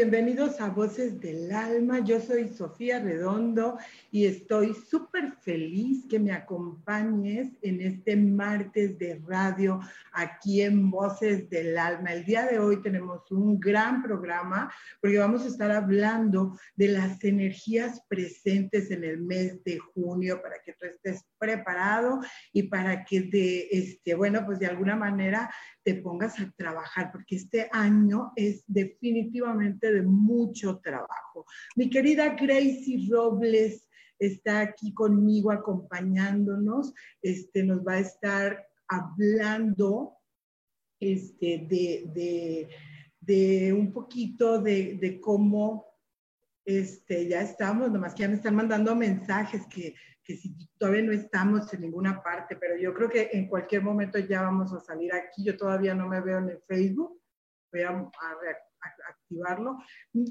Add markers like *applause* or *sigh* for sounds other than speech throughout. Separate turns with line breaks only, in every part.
Bienvenidos a Voces del Alma. Yo soy Sofía Redondo y estoy súper feliz que me acompañes en este martes de radio aquí en Voces del Alma. El día de hoy tenemos un gran programa porque vamos a estar hablando de las energías presentes en el mes de junio para que tú estés preparado y para que de este, bueno, pues de alguna manera te pongas a trabajar, porque este año es definitivamente de mucho trabajo. Mi querida Gracie Robles está aquí conmigo acompañándonos, este, nos va a estar hablando este, de, de, un poquito de, de cómo este, ya estamos, nomás que ya me están mandando mensajes que, que si todavía no estamos en ninguna parte, pero yo creo que en cualquier momento ya vamos a salir aquí. Yo todavía no me veo en el Facebook, voy a, activarlo.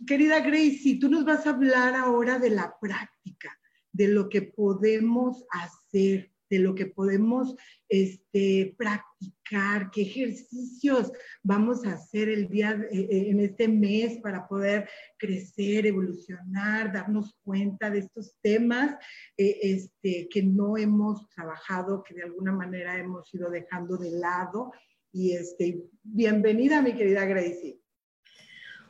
Querida Gracie, tú nos vas a hablar ahora de la práctica, de lo que podemos hacer de lo que podemos este, practicar, qué ejercicios vamos a hacer el día, eh, eh, en este mes para poder crecer, evolucionar, darnos cuenta de estos temas eh, este, que no hemos trabajado, que de alguna manera hemos ido dejando de lado. Y este, bienvenida, mi querida Gracie.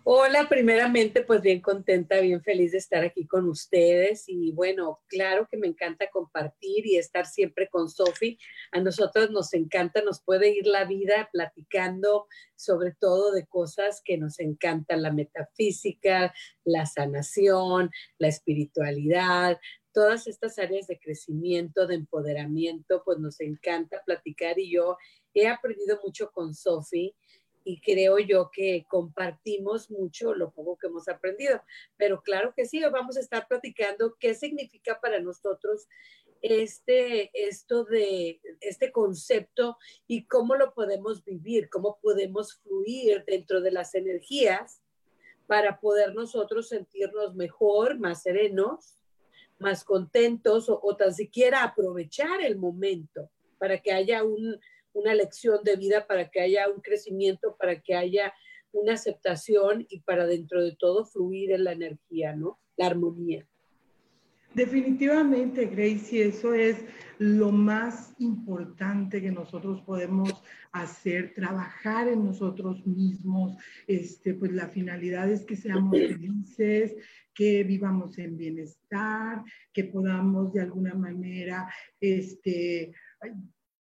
Hola, primeramente, pues bien contenta, bien feliz de estar aquí con ustedes y bueno, claro que me encanta compartir y estar siempre con Sofi. A nosotros nos encanta, nos puede ir la vida platicando sobre todo de cosas que nos encantan, la metafísica, la sanación, la espiritualidad, todas estas áreas de crecimiento, de empoderamiento, pues nos encanta platicar y yo he aprendido mucho con Sofi y creo yo que compartimos mucho lo poco que hemos aprendido. Pero claro que sí, vamos a estar platicando qué significa para nosotros este, esto de este concepto y cómo lo podemos vivir, cómo podemos fluir dentro de las energías para poder nosotros sentirnos mejor, más serenos, más contentos o, o tan siquiera aprovechar el momento para que haya un, una lección de vida para que haya un crecimiento, para que haya una aceptación y para dentro de todo fluir en la energía, ¿no? La armonía.
Definitivamente, Gracie, eso es lo más importante que nosotros podemos hacer, trabajar en nosotros mismos. Este, pues la finalidad es que seamos *clears throat* felices, que vivamos en bienestar, que podamos de alguna manera este,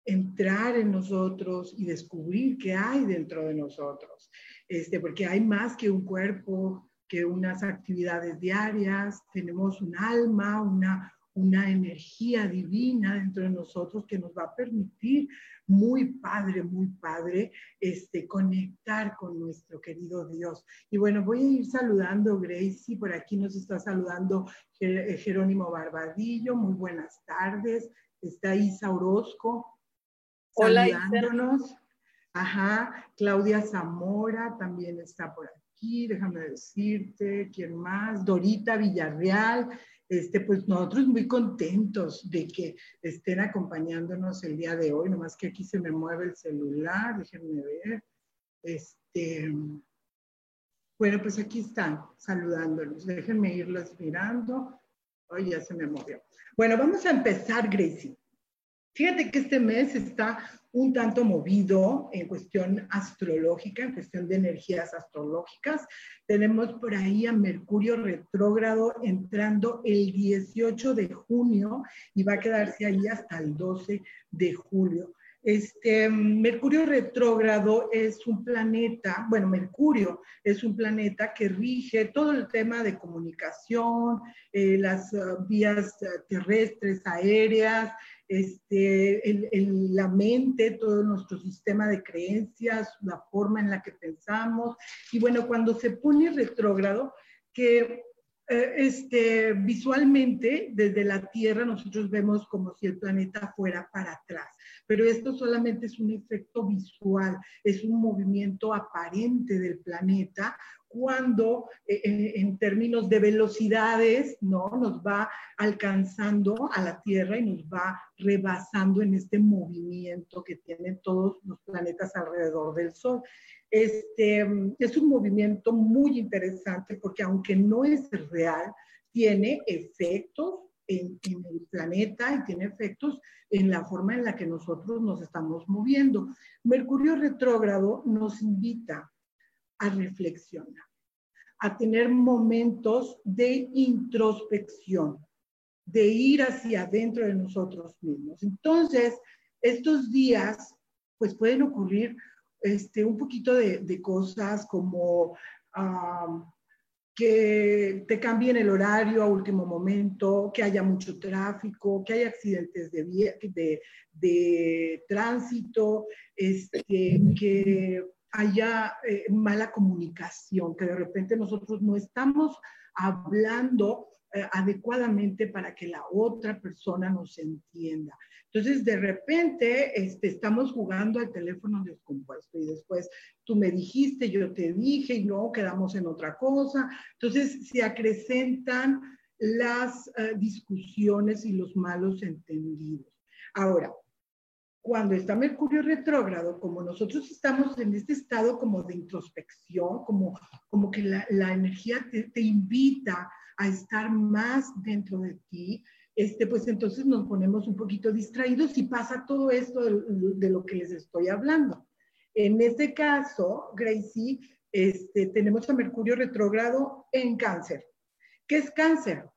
entrar en nosotros y descubrir qué hay dentro de nosotros, este, porque hay más que un cuerpo, que unas actividades diarias, tenemos un alma, una, una energía divina dentro de nosotros que nos va a permitir muy padre, muy padre, este, conectar con nuestro querido Dios. Y bueno, voy a ir saludando, Gracie, por aquí nos está saludando Jerónimo Barbadillo, muy buenas tardes, está Isa Orozco, Hola, saludándonos. Ajá, Claudia Zamora también está por aquí, déjame decirte, ¿quién más? Dorita Villarreal, este, pues nosotros muy contentos de que estén acompañándonos el día de hoy, nomás que aquí se me mueve el celular, déjenme ver. Este, bueno, pues aquí están saludándonos, déjenme irlos mirando. Hoy ya se me movió. Bueno, vamos a empezar, Gracie. Fíjate que este mes está un tanto movido en cuestión astrológica, en cuestión de energías astrológicas. Tenemos por ahí a Mercurio retrógrado entrando el 18 de junio y va a quedarse ahí hasta el 12 de julio. Este, Mercurio retrógrado es un planeta, bueno, Mercurio es un planeta que rige todo el tema de comunicación, eh, las uh, vías uh, terrestres, aéreas, este, la mente, todo nuestro sistema de creencias, la forma en la que pensamos. Y bueno, cuando se pone retrógrado, que eh, este, visualmente desde la Tierra nosotros vemos como si el planeta fuera para atrás pero esto solamente es un efecto visual, es un movimiento aparente del planeta cuando eh, en términos de velocidades, ¿no? Nos va alcanzando a la Tierra y nos va rebasando en este movimiento que tienen todos los planetas alrededor del Sol. Este, es un movimiento muy interesante porque aunque no es real, tiene efectos en, el planeta y tiene efectos en la forma en la que nosotros nos estamos moviendo. Mercurio retrógrado nos invita a reflexionar, a tener momentos de introspección, de ir hacia adentro de nosotros mismos. Entonces, estos días, pues pueden ocurrir este, un poquito de, cosas como ah, que te cambien el horario a último momento, que haya mucho tráfico, que haya accidentes de, de, de tránsito, este, que haya eh, mala comunicación, que de repente nosotros no estamos hablando eh, adecuadamente para que la otra persona nos entienda. Entonces, de repente, este, estamos jugando al teléfono descompuesto y después tú me dijiste, yo te dije y luego quedamos en otra cosa. Entonces, se acrecentan las eh, discusiones y los malos entendidos. Ahora, cuando está Mercurio retrógrado, como nosotros estamos en este estado como de introspección, como, como que la, la energía te, te invita a estar más dentro de ti, este, pues entonces nos ponemos un poquito distraídos y pasa todo esto de, lo que les estoy hablando. En este caso, Gracie, este, tenemos a Mercurio retrógrado en cáncer. ¿Qué es cáncer?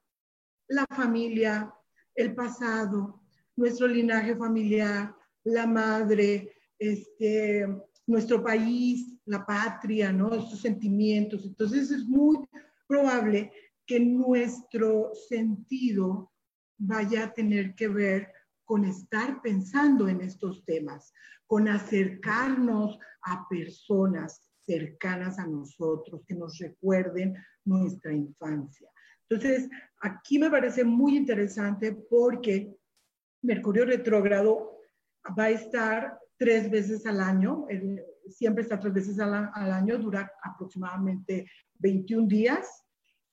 La familia, el pasado, nuestro linaje familiar, la madre, este, nuestro país, la patria, ¿no? Estos sentimientos. Entonces es muy probable que nuestro sentido vaya a tener que ver con estar pensando en estos temas, con acercarnos a personas cercanas a nosotros, que nos recuerden nuestra infancia. Entonces, aquí me parece muy interesante porque Mercurio retrógrado va a estar tres veces al año, siempre está tres veces al, año, dura aproximadamente 21 días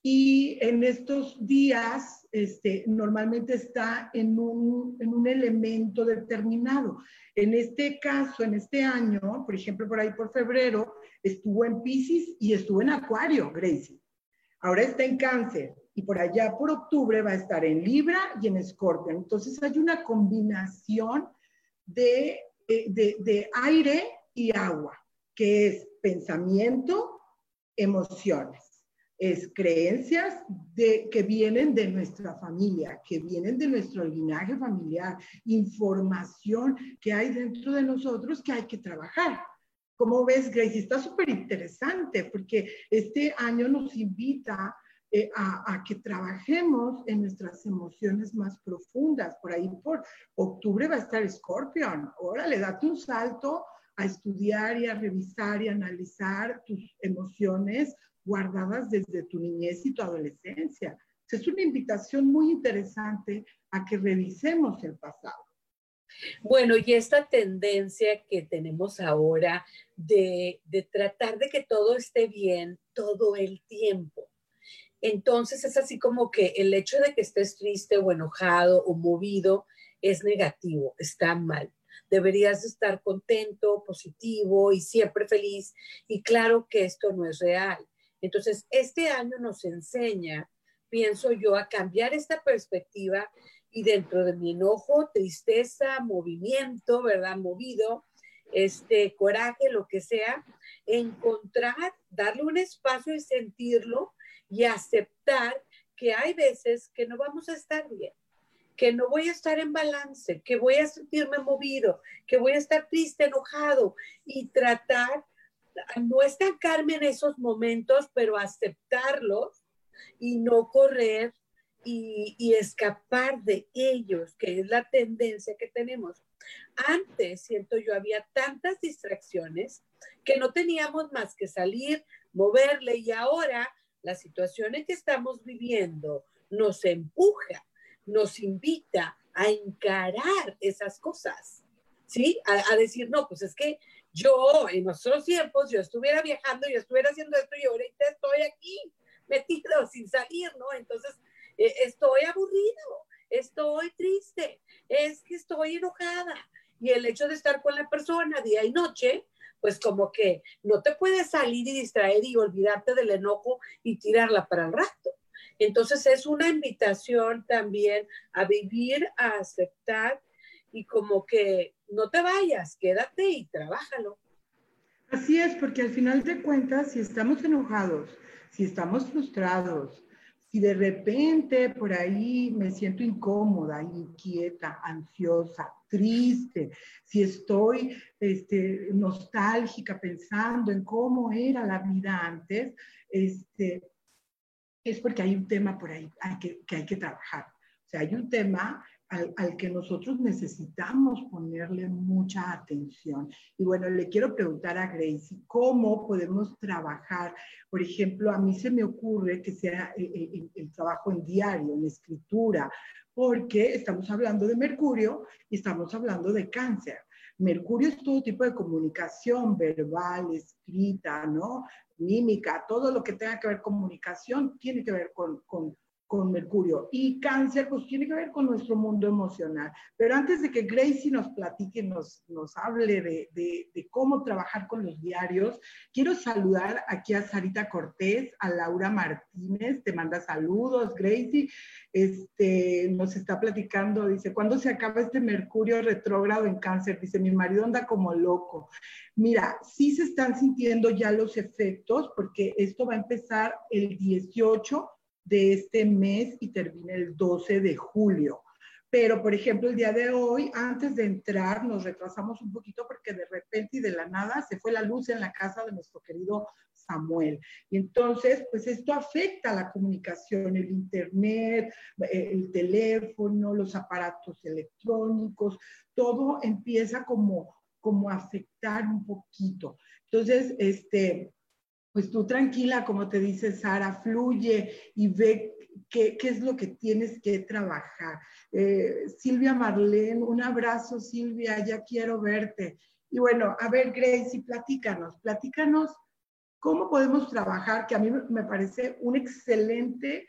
y en estos días este, normalmente está en un, en un, elemento determinado. En este caso, en este año, por ejemplo, por ahí por febrero, estuvo en Pisces y estuvo en Acuario, Gracie. Ahora está en Cáncer y por allá por octubre va a estar en Libra y en Escorpio. Entonces hay una combinación de, de, de, de aire y agua, que es pensamiento, emociones es creencias de, que vienen de nuestra familia, que vienen de nuestro linaje familiar, información que hay dentro de nosotros que hay que trabajar. Como ves, Grace, está súper interesante porque este año nos invita eh, a, a, que trabajemos en nuestras emociones más profundas. Por ahí, por octubre va a estar Scorpion. Órale, date un salto a estudiar y a revisar y analizar tus emociones guardadas desde tu niñez y tu adolescencia. Es una invitación muy interesante a que revisemos el pasado.
Bueno, y esta tendencia que tenemos ahora de, de, tratar de que todo esté bien todo el tiempo. Entonces es así como que el hecho de que estés triste o enojado o movido es negativo, está mal. Deberías estar contento, positivo y siempre feliz. Y claro que esto no es real. Entonces, este año nos enseña, pienso yo, a cambiar esta perspectiva y dentro de mi enojo, tristeza, movimiento, ¿verdad? Movido, este coraje, lo que sea, encontrar, darle un espacio y sentirlo y aceptar que hay veces que no vamos a estar bien, que no voy a estar en balance, que voy a sentirme movido, que voy a estar triste, enojado y tratar, no estancarme en esos momentos, pero aceptarlos y no correr y, y, escapar de ellos, que es la tendencia que tenemos. Antes, siento yo, había tantas distracciones que no teníamos más que salir, moverle y ahora las situaciones que estamos viviendo nos empuja, nos invita a encarar esas cosas, ¿sí? A, decir, no, pues es que yo en nuestros tiempos, yo estuviera viajando, yo estuviera haciendo esto y ahorita estoy aquí metido *laughs* sin salir, ¿no? Entonces, eh, estoy aburrido, estoy triste, es que estoy enojada. Y el hecho de estar con la persona día y noche, pues como que no te puedes salir y distraer y olvidarte del enojo y tirarla para el rato. Entonces es una invitación también a vivir, a aceptar y como que no te vayas, quédate y trabájalo.
Así es, porque al final de cuentas, si estamos enojados, si estamos frustrados, si de repente por ahí me siento incómoda, inquieta, ansiosa, triste, si estoy este, nostálgica pensando en cómo era la vida antes, este, es porque hay un tema por ahí hay que, que hay que trabajar. O sea, hay un tema al, al, que nosotros necesitamos ponerle mucha atención. Y bueno, le quiero preguntar a Gracie, ¿cómo podemos trabajar? Por ejemplo, a mí se me ocurre que sea el, el, el trabajo en diario, en escritura, porque estamos hablando de Mercurio y estamos hablando de cáncer. Mercurio es todo tipo de comunicación verbal, escrita, ¿no? Mímica, todo lo que tenga que ver comunicación tiene que ver con, con con Mercurio. Y cáncer, pues tiene que ver con nuestro mundo emocional. Pero antes de que Gracie nos platique, nos, nos hable de, de, de, cómo trabajar con los diarios, quiero saludar aquí a Sarita Cortés, a Laura Martínez, te manda saludos, Gracie. Este, nos está platicando, dice, ¿cuándo se acaba este Mercurio retrógrado en cáncer? Dice, mi marido anda como loco. Mira, sí se están sintiendo ya los efectos, porque esto va a empezar el 18 de este mes y termina el 12 de julio. Pero, por ejemplo, el día de hoy, antes de entrar, nos retrasamos un poquito porque de repente y de la nada se fue la luz en la casa de nuestro querido Samuel. Y entonces, pues esto afecta la comunicación, el internet, eh, el teléfono, los aparatos electrónicos, todo empieza como, como a afectar un poquito. Entonces, este, pues tú tranquila, como te dice Sara, fluye y ve qué, es lo que tienes que trabajar. Eh, Silvia Marlene, un abrazo Silvia, ya quiero verte. Y bueno, a ver Gracie, platícanos, platícanos cómo podemos trabajar, que a mí me parece una excelente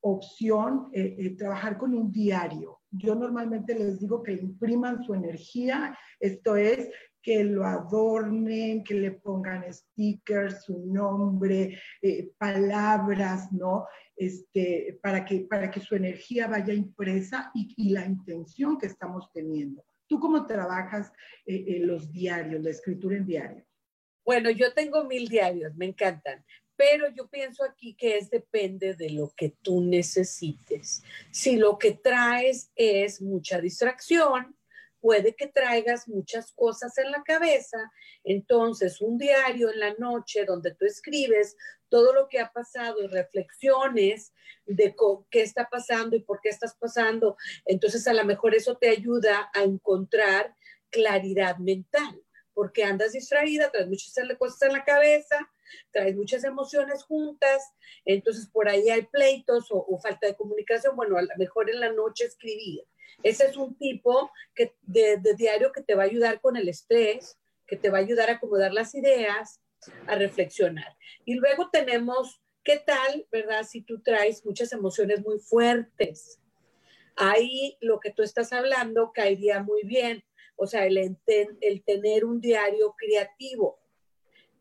opción eh, eh, trabajar con un diario. Yo normalmente les digo que impriman su energía, esto es, que lo adornen, que le pongan stickers, su nombre, eh, palabras, ¿no? Este, para, que, para que su energía vaya impresa y, la intención que estamos teniendo. ¿Tú cómo trabajas eh, los diarios, la escritura en diario?
Bueno, yo tengo mil diarios, me encantan, pero yo pienso aquí que es depende de lo que tú necesites. Si lo que traes es mucha distracción, puede que traigas muchas cosas en la cabeza. Entonces, un diario en la noche donde tú escribes todo lo que ha pasado y reflexiones de qué está pasando y por qué estás pasando. Entonces, a lo mejor eso te ayuda a encontrar claridad mental, porque andas distraída, traes muchas cosas en la cabeza, traes muchas emociones juntas, entonces por ahí hay pleitos o, falta de comunicación. Bueno, a lo mejor en la noche escribir ese es un tipo que, de, diario que te va a ayudar con el estrés, que te va a ayudar a acomodar las ideas, a reflexionar. Y luego tenemos, ¿qué tal, verdad? Si tú traes muchas emociones muy fuertes, ahí lo que tú estás hablando caería muy bien. O sea, el, el tener un diario creativo.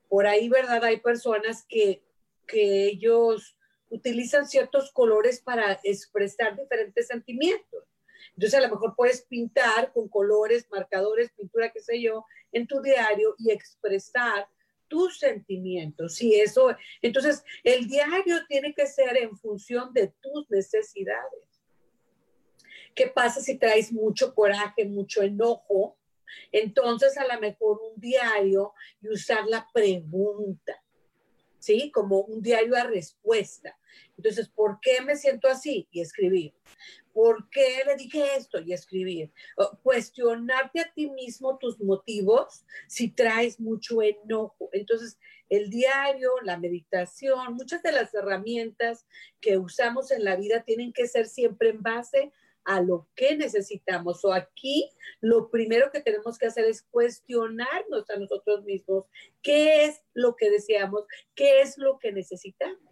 Por ahí, ¿verdad? Hay personas que, que ellos utilizan ciertos colores para expresar diferentes sentimientos. Entonces a lo mejor puedes pintar con colores, marcadores, pintura, qué sé yo, en tu diario y expresar tus sentimientos. Y eso, entonces el diario tiene que ser en función de tus necesidades. ¿Qué pasa si traes mucho coraje, mucho enojo? Entonces a lo mejor un diario y usar la pregunta, ¿sí? Como un diario a respuesta. Entonces, ¿por qué me siento así? Y escribir. ¿Por qué le dije esto? Y escribir. Cuestionarte a ti mismo tus motivos si traes mucho enojo. Entonces, el diario, la meditación, muchas de las herramientas que usamos en la vida tienen que ser siempre en base a lo que necesitamos. O aquí lo primero que tenemos que hacer es cuestionarnos a nosotros mismos qué es lo que deseamos, qué es lo que necesitamos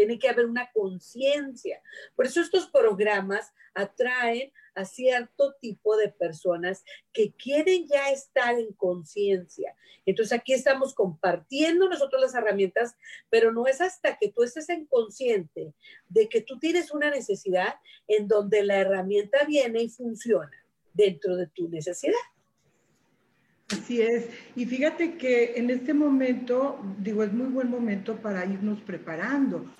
tiene que haber una conciencia. Por eso estos programas atraen a cierto tipo de personas que quieren ya estar en conciencia. Entonces aquí estamos compartiendo nosotros las herramientas, pero no es hasta que tú estés en consciente de que tú tienes una necesidad en donde la herramienta viene y funciona dentro de tu necesidad.
Así es. Y fíjate que en este momento, digo, es muy buen momento para irnos preparando,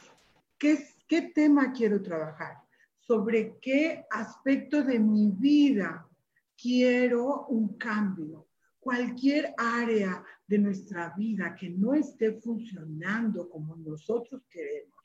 ¿Qué, tema quiero trabajar? ¿Sobre qué aspecto de mi vida quiero un cambio? Cualquier área de nuestra vida que no esté funcionando como nosotros queremos,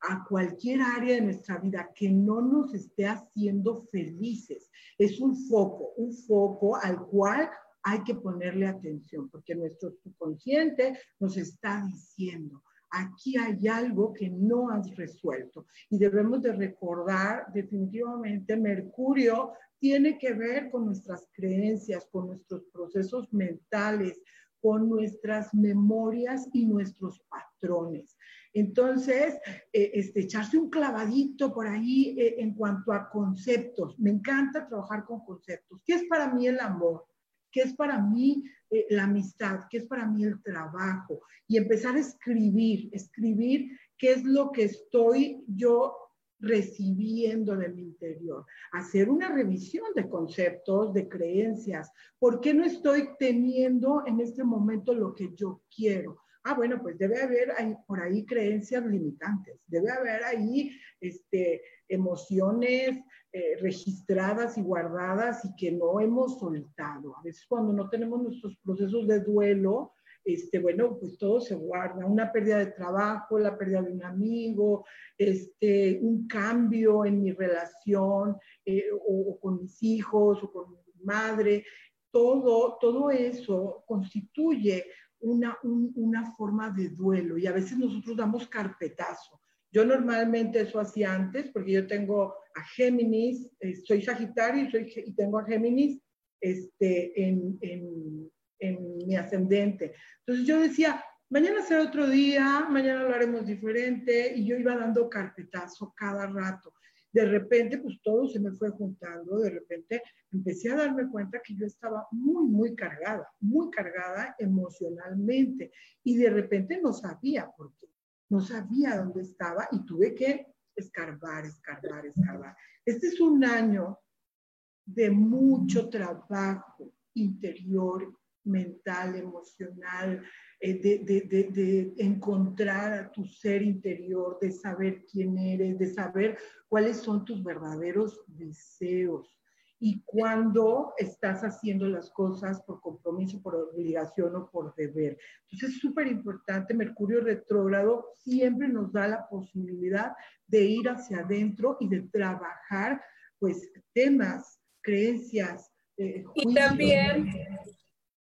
a cualquier área de nuestra vida que no nos esté haciendo felices, es un foco, un foco al cual hay que ponerle atención, porque nuestro subconsciente nos está diciendo, aquí hay algo que no has resuelto y debemos de recordar definitivamente Mercurio tiene que ver con nuestras creencias, con nuestros procesos mentales, con nuestras memorias y nuestros patrones. Entonces, eh, este, echarse un clavadito por ahí eh, en cuanto a conceptos. Me encanta trabajar con conceptos. ¿Qué es para mí el amor? ¿Qué es para mí eh, la amistad? ¿Qué es para mí el trabajo? Y empezar a escribir, escribir qué es lo que estoy yo recibiendo de mi interior, hacer una revisión de conceptos, de creencias. ¿Por qué no estoy teniendo en este momento lo que yo quiero? Ah, bueno, pues debe haber ahí, por ahí creencias limitantes, debe haber ahí este, emociones eh, registradas y guardadas y que no hemos soltado. A veces cuando no tenemos nuestros procesos de duelo, este, bueno, pues todo se guarda, una pérdida de trabajo, la pérdida de un amigo, este, un cambio en mi relación eh, o, con mis hijos o con mi madre, todo, todo eso constituye una, una forma de duelo y a veces nosotros damos carpetazo. Yo normalmente eso hacía antes porque yo tengo a Géminis, eh, soy Sagitario y, y tengo a Géminis este, en, en, en, mi ascendente. Entonces yo decía, mañana será otro día, mañana lo haremos diferente y yo iba dando carpetazo cada rato. De repente, pues todo se me fue juntando, de repente empecé a darme cuenta que yo estaba muy, muy cargada, muy cargada emocionalmente y de repente no sabía por qué no sabía dónde estaba y tuve que escarbar, escarbar, escarbar. Este es un año de mucho trabajo interior, mental, emocional, de, de, de, encontrar a tu ser interior, de saber quién eres, de saber cuáles son tus verdaderos deseos y cuando estás haciendo las cosas por compromiso, por obligación o por deber. Entonces es súper importante, Mercurio retrógrado siempre nos da la posibilidad de ir hacia adentro y de trabajar pues temas, creencias.
Eh, y también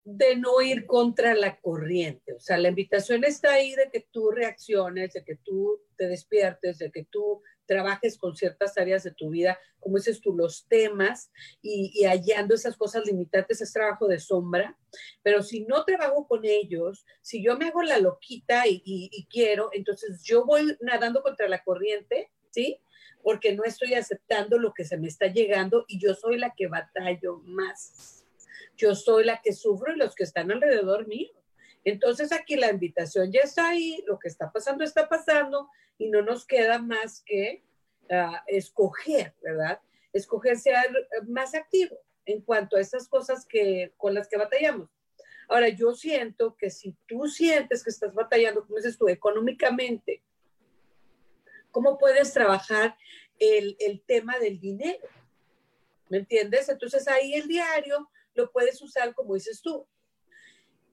de no ir contra la corriente. O sea, la invitación está ahí de que tú reacciones, de que tú te despiertes, de que tú trabajes con ciertas áreas de tu vida, como dices tú, los temas y, hallando esas cosas limitantes es trabajo de sombra, pero si no trabajo con ellos, si yo me hago la loquita y, quiero, entonces yo voy nadando contra la corriente, ¿sí? Porque no estoy aceptando lo que se me está llegando y yo soy la que batallo más. Yo soy la que sufro y los que están alrededor mío. Entonces aquí la invitación ya está ahí, lo que está pasando está pasando y no nos queda más que ah, escoger, ¿verdad? escoger ser más activo en cuanto a esas cosas que, con las que batallamos. Ahora, yo siento que si tú sientes que estás batallando, como dices tú, económicamente, ¿cómo puedes trabajar el, el tema del dinero? ¿Me entiendes? Entonces ahí el diario lo puedes usar como dices tú.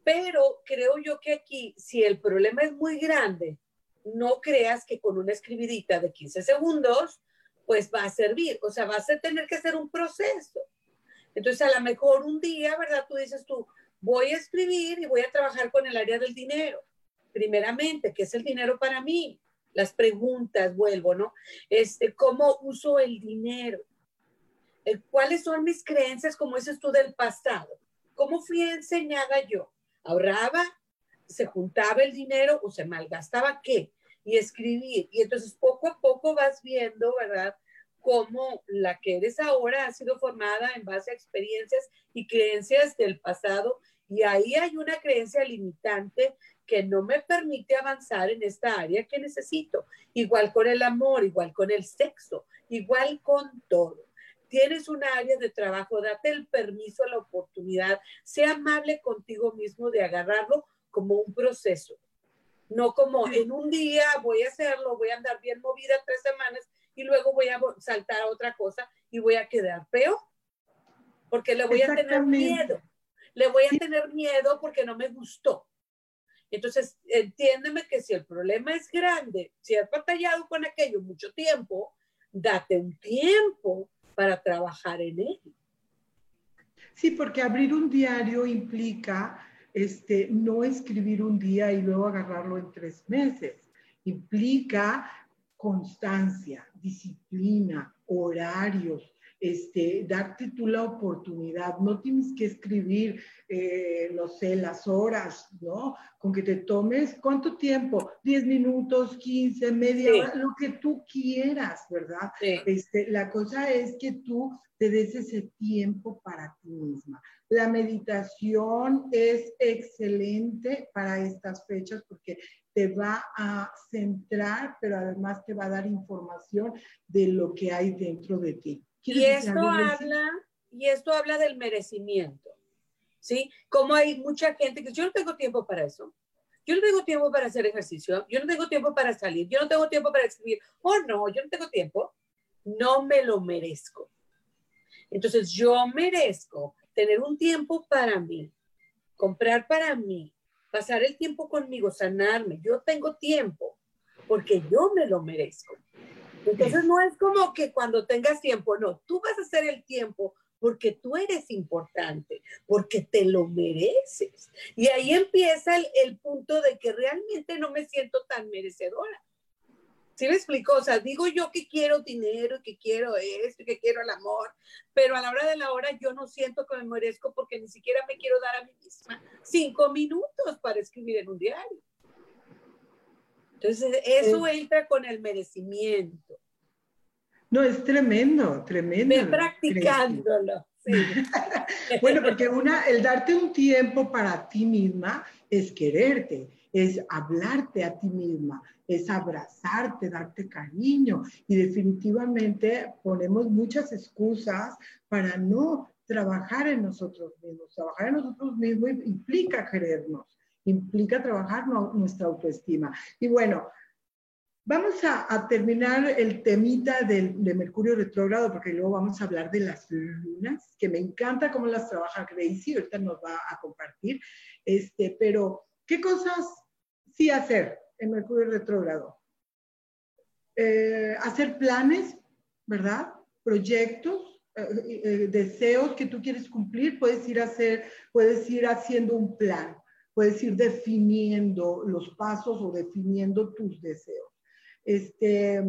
Pero creo yo que aquí, si el problema es muy grande, no creas que con una escribidita de 15 segundos, pues va a servir. O sea, vas a tener que hacer un proceso. Entonces, a lo mejor un día, ¿verdad? Tú dices tú, voy a escribir y voy a trabajar con el área del dinero. Primeramente, ¿qué es el dinero para mí? Las preguntas, vuelvo, ¿no? Este, ¿Cómo uso el dinero? Eh, ¿Cuáles son mis creencias, como dices tú, del pasado? ¿Cómo fui enseñada yo? ¿Ahorraba? ¿Se juntaba el dinero o se malgastaba qué? Y escribir. Y entonces poco a poco vas viendo, ¿verdad? cómo la que eres ahora ha sido formada en base a experiencias y creencias del pasado y ahí hay una creencia limitante que no me permite avanzar en esta área que necesito. Igual con el amor, igual con el sexo, igual con todo. Tienes un área de trabajo, date el permiso, la oportunidad, sea amable contigo mismo de agarrarlo como un proceso. No como en un día voy a hacerlo, voy a andar bien movida tres semanas y luego voy a saltar a otra cosa y voy a quedar peor, porque le voy a tener miedo. Le voy a tener miedo porque no me gustó. Entonces, entiéndeme que si el problema es grande, si has batallado con aquello mucho tiempo, date un tiempo para trabajar en él.
Sí, porque abrir un diario implica este, no escribir un día y luego agarrarlo en tres meses. Implica constancia, disciplina, horarios, este, darte tú la oportunidad. No tienes que escribir, eh, no sé, las horas, ¿no? Con que te tomes, ¿cuánto tiempo? 10 minutos, 15, media hora, lo que tú quieras, ¿verdad? Este, la cosa es que tú te des ese tiempo para ti misma. La meditación es excelente para estas fechas porque te va a centrar, pero además te va a dar información de lo que hay dentro de ti.
Y esto habla, y esto habla del merecimiento, ¿sí? Como hay mucha gente que yo no tengo tiempo para eso. Yo no tengo tiempo para hacer ejercicio, yo no tengo tiempo para salir, yo no tengo tiempo para escribir. Oh, no, yo no tengo tiempo. No me lo merezco. Entonces, yo merezco tener un tiempo para mí, comprar para mí, pasar el tiempo conmigo, sanarme. Yo tengo tiempo porque yo me lo merezco. Entonces no es como que cuando tengas tiempo, no, tú vas a hacer el tiempo porque tú eres importante, porque te lo mereces. Y ahí empieza el, el punto de que realmente no me siento tan merecedora. ¿Sí me explico? O sea, digo yo que quiero dinero, que quiero esto, que quiero el amor, pero a la hora de la hora yo no siento que me merezco porque ni siquiera me quiero dar a mí misma cinco minutos para escribir en un diario. Entonces, eso entra con el merecimiento.
No, es tremendo, tremendo.
Ve practicándolo. Sí. *laughs*
bueno, porque una, el darte un tiempo para ti misma es quererte, es hablarte a ti misma, es abrazarte, darte cariño. Y definitivamente ponemos muchas excusas para no trabajar en nosotros mismos. Trabajar en nosotros mismos implica querernos implica trabajar nuestra autoestima. Y bueno, vamos a, terminar el temita de Mercurio retrógrado, porque luego vamos a hablar de las lunas, que me encanta cómo las trabaja Gracie, ahorita nos va a compartir. Este, pero, ¿qué cosas sí hacer en Mercurio retrógrado? Eh, hacer planes, ¿verdad? Proyectos, eh, eh, deseos que tú quieres cumplir, puedes ir a hacer, puedes ir haciendo un plan puedes ir definiendo los pasos o definiendo tus deseos. Este,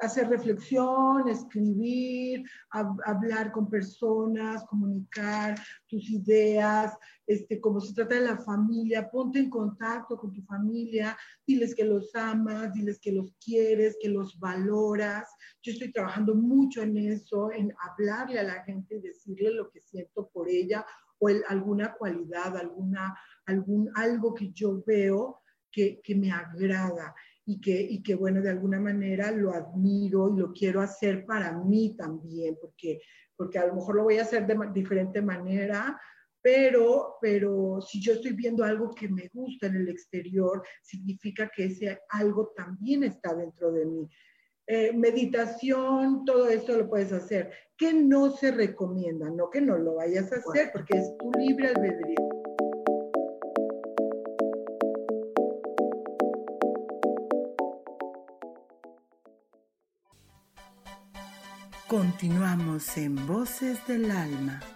hacer reflexión, escribir, hablar con personas, comunicar tus ideas, este, como se trata de la familia, ponte en contacto con tu familia, diles que los amas, diles que los quieres, que los valoras. Yo estoy trabajando mucho en eso, en hablarle a la gente y decirle lo que siento por ella o alguna cualidad, alguna, algún, algo que yo veo que, que me agrada. y que, y que, bueno, de alguna manera lo admiro y lo quiero hacer para mí también, porque, porque a lo mejor lo voy a hacer de diferente manera, pero, pero si yo estoy viendo algo que me gusta en el exterior, significa que ese algo también está dentro de mí. Eh, meditación, todo esto lo puedes hacer. ¿Qué no se recomienda? No que no lo vayas a hacer porque es tu libre albedrío. Continuamos en Voces del Alma.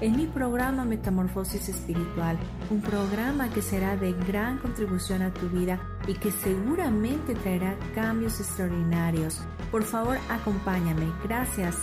en mi programa Metamorfosis Espiritual, un programa que será de gran contribución a tu vida y que seguramente traerá cambios extraordinarios. Por favor, acompáñame. Gracias.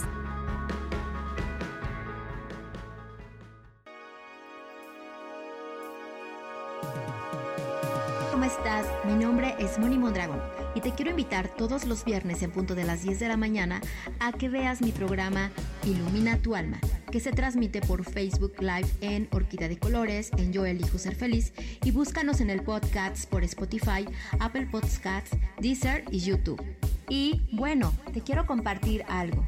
¿Cómo estás? Mi nombre es Moni Mondragón y te quiero invitar todos los viernes en punto de las 10 de la mañana a que veas mi programa Ilumina tu alma que se transmite por Facebook Live en Orquídea de Colores, en Yo Elijo Ser Feliz, y búscanos en el podcast por Spotify, Apple Podcasts, Deezer y YouTube. Y bueno, te quiero compartir algo.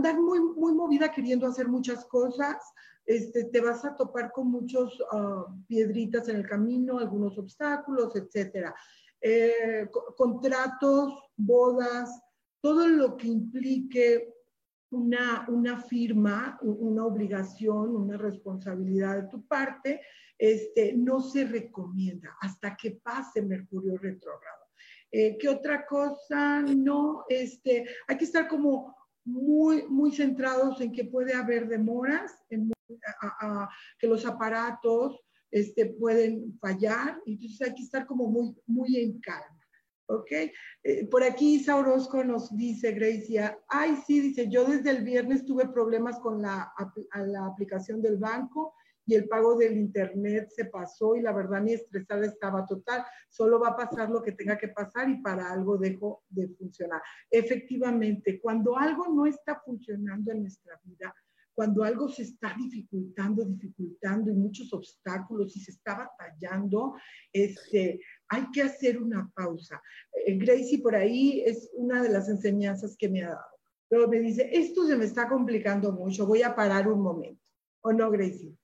Andas muy, muy movida queriendo hacer muchas cosas, este, te vas a topar con muchos ah, piedritas en el camino, algunos obstáculos, etcétera. Eh, contratos, bodas, todo lo que implique una, una firma, una obligación, una responsabilidad de tu parte, este, no se recomienda hasta que pase Mercurio retrógrado. Eh, ¿Qué otra cosa? No, este, hay que estar como muy, muy centrados en que puede haber demoras, en, que los aparatos este, pueden fallar, entonces hay que estar como muy, muy en calma. ¿Ok? Eh, por aquí Isa Orozco nos dice, Gracia, ay, sí, dice, yo desde el viernes tuve problemas con la, la aplicación del banco y el pago del internet se pasó y la verdad mi estresada estaba total. Solo va a pasar lo que tenga que pasar y para algo dejó de funcionar. Efectivamente, cuando algo no está funcionando en nuestra vida, cuando algo se está dificultando, dificultando y muchos obstáculos y se está batallando, este, hay que hacer una pausa. Eh, Gracie por ahí es una de las enseñanzas que me ha dado. Pero me dice, esto se me está complicando mucho, voy a parar un momento. ¿O no, Gracie?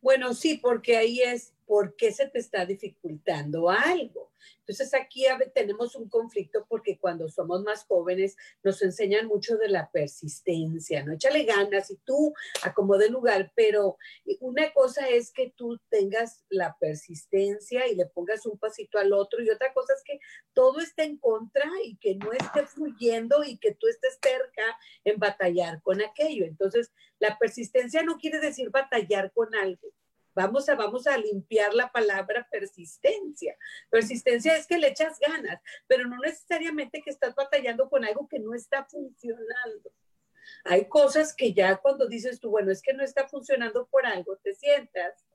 Bueno, sí, porque ahí es por qué se te está dificultando algo. Entonces aquí tenemos un conflicto porque cuando somos más jóvenes nos enseñan mucho de la persistencia, ¿no? Échale ganas y tú acomode lugar, pero una cosa es que tú tengas la persistencia y le pongas un pasito al otro y otra cosa es que todo esté en contra y que no esté fluyendo y que tú estés cerca en batallar con aquello. Entonces, la persistencia no quiere decir batallar con algo Vamos a, vamos a limpiar la palabra persistencia. Persistencia es que le echas ganas, pero no necesariamente que estás batallando con algo que no está funcionando. Hay cosas que ya cuando dices tú, bueno, es que no está funcionando por algo, te sientas,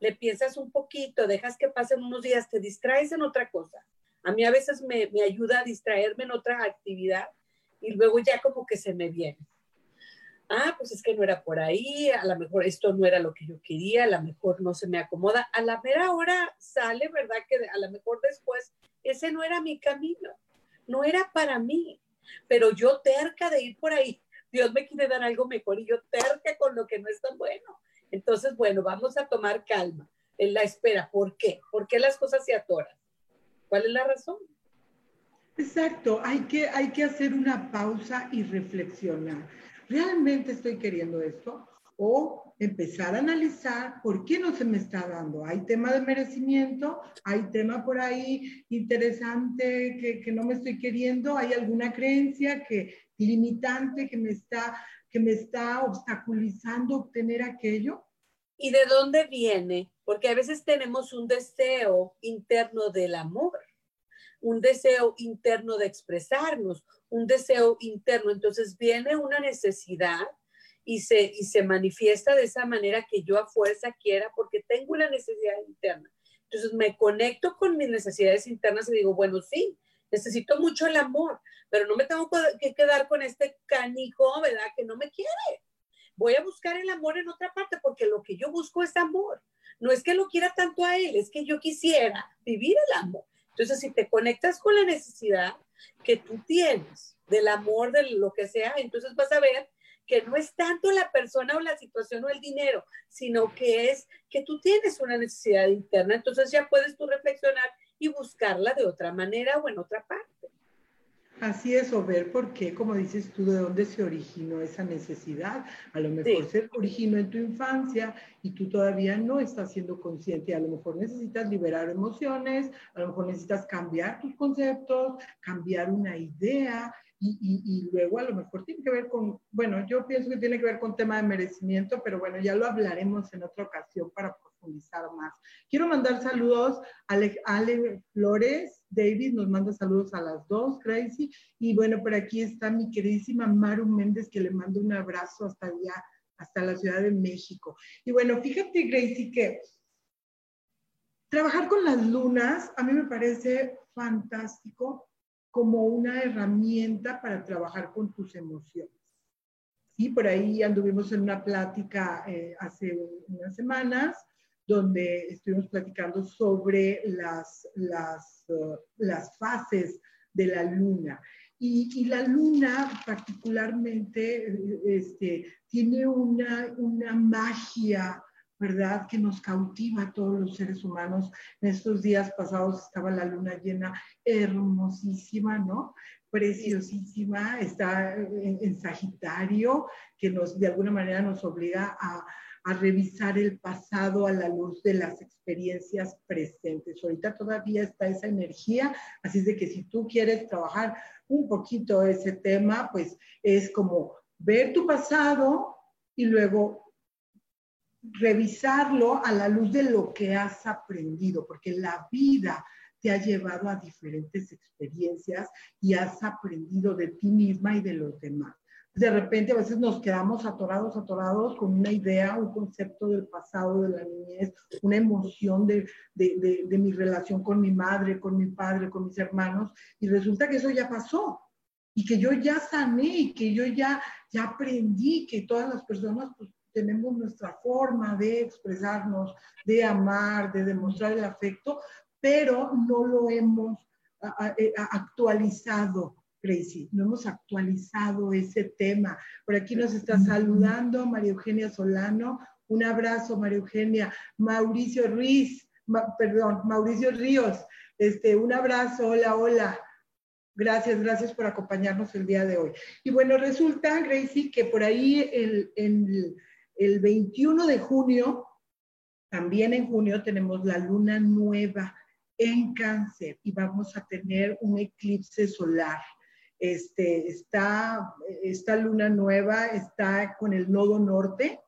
le piensas un poquito, dejas que pasen unos días, te distraes en otra cosa. A mí a veces me, me ayuda a distraerme en otra actividad y luego ya como que se me viene ah, pues es que no era por ahí, a lo mejor esto no era lo que yo quería, a lo mejor no se me acomoda. A la mera hora sale, ¿verdad? Que a lo mejor después ese no era mi camino, no era para mí, pero yo terca de ir por ahí. Dios me quiere dar algo mejor y yo terca con lo que no es tan bueno. Entonces, bueno, vamos a tomar calma en la espera. ¿Por qué? ¿Por qué las cosas se atoran? ¿Cuál es la razón?
Exacto, hay que, hay que hacer una pausa y reflexionar. ¿Realmente estoy queriendo esto? O empezar a analizar por qué no se me está dando. Hay tema de merecimiento, hay tema por ahí interesante que, que no me estoy queriendo, hay alguna creencia que limitante que me está que me está obstaculizando obtener aquello.
¿Y de dónde viene? Porque a veces tenemos un deseo interno del amor, un deseo interno de expresarnos, un deseo interno. Entonces viene una necesidad y se, y se manifiesta de esa manera que yo a fuerza quiera porque tengo una necesidad interna. Entonces me conecto con mis necesidades internas y digo, bueno, sí, necesito mucho el amor, pero no me tengo que quedar con este canijo, ¿verdad? Que no me quiere. Voy a buscar el amor en otra parte porque lo que yo busco es amor. No es que lo quiera tanto a él, es que yo quisiera vivir el amor. Entonces, si te conectas con la necesidad, que tú tienes del amor, de lo que sea, entonces vas a ver que no es tanto la persona o la situación o el dinero, sino que es que tú tienes una necesidad interna, entonces ya puedes tú reflexionar y buscarla de otra manera o en otra parte.
Así es, o ver por qué, como dices tú, de dónde se originó esa necesidad. A lo mejor se originó en tu infancia y tú todavía no estás siendo consciente. A lo mejor necesitas liberar emociones, a lo mejor necesitas cambiar tus conceptos, cambiar una idea y, y, luego a lo mejor tiene que ver con, bueno, yo pienso que tiene que ver con tema de merecimiento, pero bueno, ya lo hablaremos en otra ocasión para profundizar más. Quiero mandar saludos a Ale, Ale Flores, David nos manda saludos a las dos, Crazy. Y bueno, por aquí está mi queridísima Maru Méndez, que le mando un abrazo hasta allá, hasta la Ciudad de México. Y bueno, fíjate, Gracie, que trabajar con las lunas a mí me parece fantástico como una herramienta para trabajar con tus emociones. Sí, por ahí anduvimos en una plática eh, hace unas semanas donde estuvimos platicando sobre las, las, uh, las fases de la luna. Y, y, la luna particularmente este, tiene una, una magia, ¿verdad?, que nos cautiva a todos los seres humanos. En estos días pasados estaba la luna llena, hermosísima, ¿no? Preciosísima, está en, en Sagitario, que nos, de alguna manera nos obliga a, a revisar el pasado a la luz de las experiencias presentes. Ahorita todavía está esa energía, así es de que si tú quieres trabajar un poquito ese tema, pues es como ver tu pasado y luego revisarlo a la luz de lo que has aprendido, porque la vida te ha llevado a diferentes experiencias y has aprendido de ti misma y de los demás de repente a veces nos quedamos atorados, atorados con una idea, un concepto del pasado, de la niñez, una emoción de, de, de, mi relación con mi madre, con mi padre, con mis hermanos, y resulta que eso ya pasó, y que yo ya sané, y que yo ya, ya aprendí que todas las personas pues, tenemos nuestra forma de expresarnos, de amar, de demostrar el afecto, pero no lo hemos eh, actualizado Crazy. No hemos actualizado ese tema. Por aquí nos está saludando María Eugenia Solano. Un abrazo, María Eugenia. Mauricio Ruiz, perdón, Mauricio Ríos. Este, un abrazo, hola, hola. Gracias, gracias por acompañarnos el día de hoy. Y bueno, resulta, Gracie, que por ahí el, el, el 21 de junio, también en junio, tenemos la luna nueva en cáncer y vamos a tener un eclipse solar. Este, está, esta luna nueva está con el nodo norte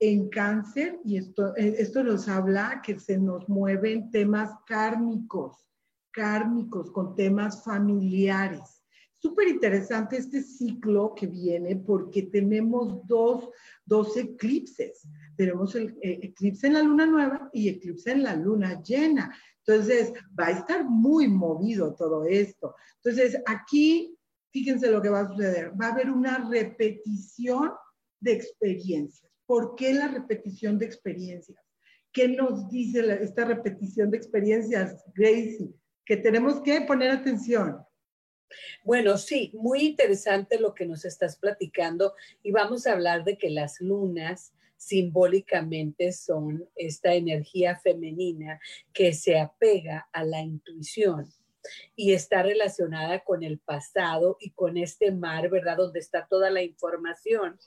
en cáncer y esto, esto nos habla que se nos mueven temas kármicos, kármicos con temas familiares. Súper interesante este ciclo que viene porque tenemos dos, dos eclipses. Tenemos el eh, eclipse en la luna nueva y eclipse en la luna llena. Entonces, va a estar muy movido todo esto. Entonces, aquí, fíjense lo que va a suceder. Va a haber una repetición de experiencias. ¿Por qué la repetición de experiencias? ¿Qué nos dice esta repetición de experiencias, Gracie? Que tenemos que poner atención.
Bueno, sí, muy interesante lo que nos estás platicando y vamos a hablar de que las lunas simbólicamente son esta energía femenina que se apega a la intuición y está relacionada con el pasado y con este mar, ¿verdad? Donde está toda la información.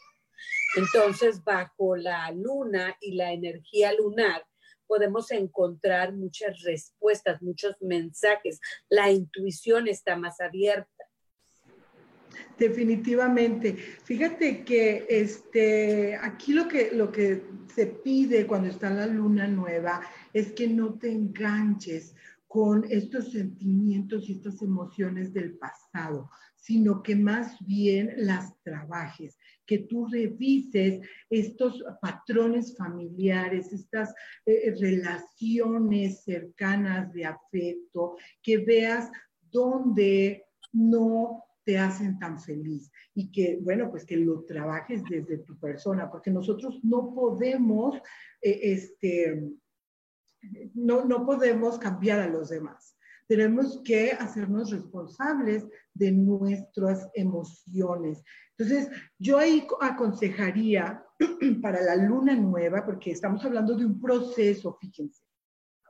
Entonces, bajo la luna y la energía lunar, podemos encontrar muchas respuestas, muchos mensajes. La intuición está más abierta.
Definitivamente. Fíjate que este, aquí lo que, lo que se pide cuando está la luna nueva es que no te enganches con estos sentimientos y estas emociones del pasado, sino que más bien las trabajes, que tú revises estos patrones familiares, estas eh, relaciones cercanas de afecto, que veas dónde no te hacen tan feliz y que, bueno, pues que lo trabajes desde tu persona, porque nosotros no podemos, eh, este, no, no podemos cambiar a los demás. Tenemos que hacernos responsables de nuestras emociones. Entonces, yo ahí aconsejaría *clears throat* para la luna nueva, porque estamos hablando de un proceso, fíjense,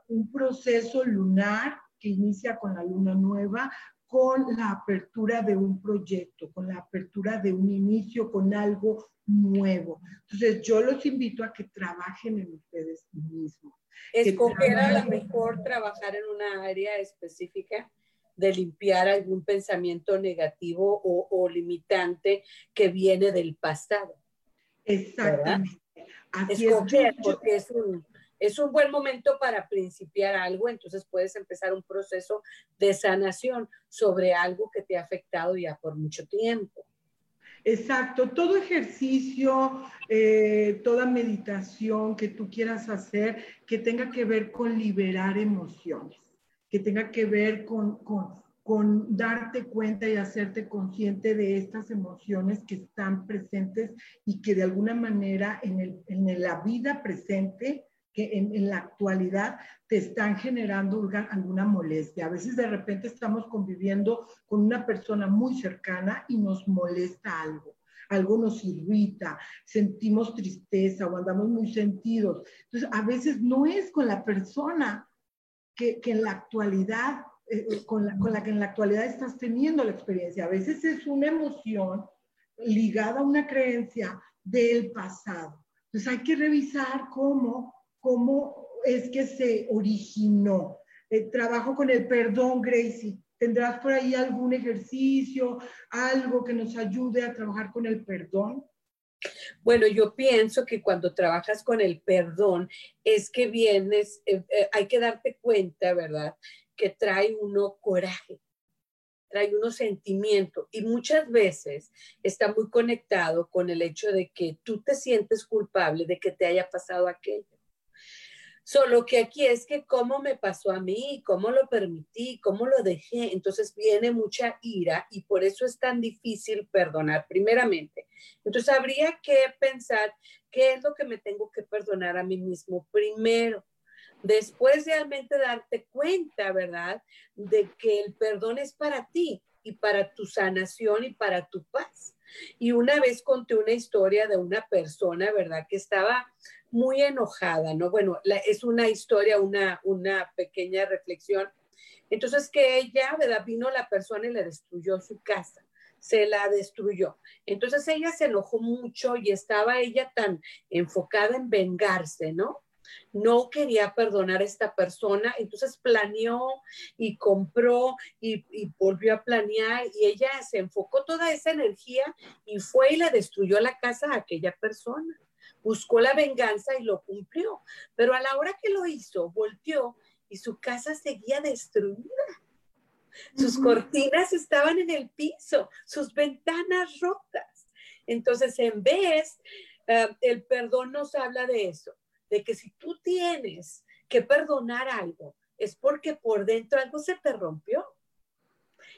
un proceso lunar que inicia con la luna nueva, con la apertura de un proyecto, con la apertura de un inicio, con algo nuevo. Entonces, yo los invito a que trabajen en ustedes mismos.
Escoger a lo mejor trabajar en una área específica de limpiar algún pensamiento negativo o, limitante que viene del pasado.
Exactamente.
Escoger, porque es un, es un buen momento para principiar algo, entonces puedes empezar un proceso de sanación sobre algo que te ha afectado ya por mucho tiempo.
Exacto, todo ejercicio, eh, toda meditación que tú quieras hacer que tenga que ver con liberar emociones, que tenga que ver con, con, con darte cuenta y hacerte consciente de estas emociones que están presentes y que de alguna manera en, el, en la vida presente que en, la actualidad te están generando alguna molestia. A veces de repente estamos conviviendo con una persona muy cercana y nos molesta algo algo nos irrita, sentimos tristeza o andamos muy sentidos. Entonces, a veces no es con la persona que, en la actualidad, eh, eh, con, la, con la que en la actualidad estás teniendo la experiencia. A veces es una emoción ligada a una creencia del pasado. Entonces, hay que revisar cómo cómo es que se originó. Eh, trabajo con el perdón, Gracie. ¿Tendrás por ahí algún ejercicio, algo que nos ayude a trabajar con el perdón?
Bueno, yo pienso que cuando trabajas con el perdón es que vienes, eh, eh, hay que darte cuenta, ¿verdad? Que trae uno coraje, trae uno sentimiento y muchas veces está muy conectado con el hecho de que tú te sientes culpable de que te haya pasado aquello. Solo que aquí es que cómo me pasó a mí, cómo lo permití, cómo lo dejé. Entonces viene mucha ira y por eso es tan difícil perdonar primeramente. Entonces habría que pensar qué es lo que me tengo que perdonar a mí mismo primero. Después realmente darte cuenta, ¿verdad? De que el perdón es para ti y para tu sanación y para tu paz. Y una vez conté una historia de una persona, ¿verdad? Que estaba muy enojada, ¿no? Bueno, es una historia, una, una pequeña reflexión. Entonces que ella, ¿verdad? Vino la persona y le destruyó su casa, se la destruyó. Entonces ella se enojó mucho y estaba ella tan enfocada en vengarse, ¿no? No quería perdonar a esta persona, entonces planeó y compró y, volvió a planear y ella se enfocó toda esa energía y fue y le destruyó la casa a aquella persona. Buscó la venganza y lo cumplió, pero a la hora que lo hizo, volteó y su casa seguía destruida. Sus cortinas estaban en el piso, sus ventanas rotas. Entonces, en vez, eh, el perdón nos habla de eso de que si tú tienes que perdonar algo, es porque por dentro algo se te rompió.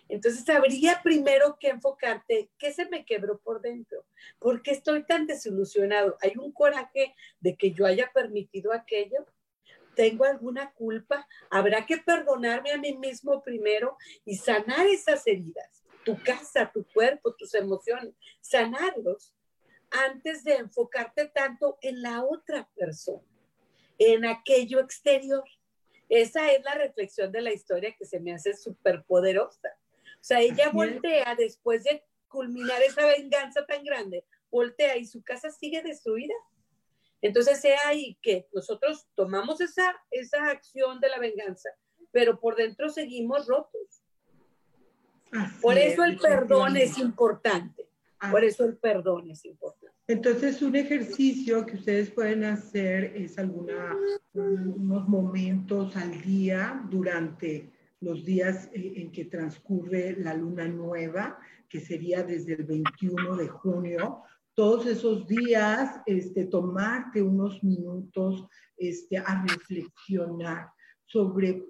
Entonces habría primero que enfocarte, ¿qué se me quebró por dentro? ¿Por qué estoy tan desilusionado? ¿Hay un coraje de que yo haya permitido aquello? ¿Tengo alguna culpa? Habrá que perdonarme a mí mismo primero y sanar esas heridas, tu casa, tu cuerpo, tus emociones, sanarlos antes de enfocarte tanto en la otra persona, en aquello exterior. Esa es la reflexión de la historia que se me hace súper poderosa. O sea, ella voltea después de culminar esa venganza tan grande, voltea y su casa sigue destruida. Entonces, sea ahí que nosotros tomamos esa, esa acción de la venganza, pero por dentro seguimos rotos. por eso el perdón es importante. Por eso el perdón es importante.
Entonces, un ejercicio que ustedes pueden hacer es alguna, unos momentos al día durante los días en que transcurre la luna nueva, que sería desde el 21 de junio. Todos esos días, este, tomarte unos minutos este, a reflexionar sobre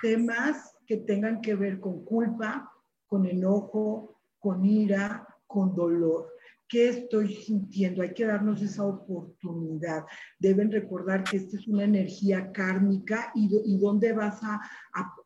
temas que tengan que ver con culpa, con enojo, con ira, con dolor. ¿Qué estoy sintiendo? Hay que darnos esa oportunidad. Deben recordar que esta es una energía kármica y, dónde vas a,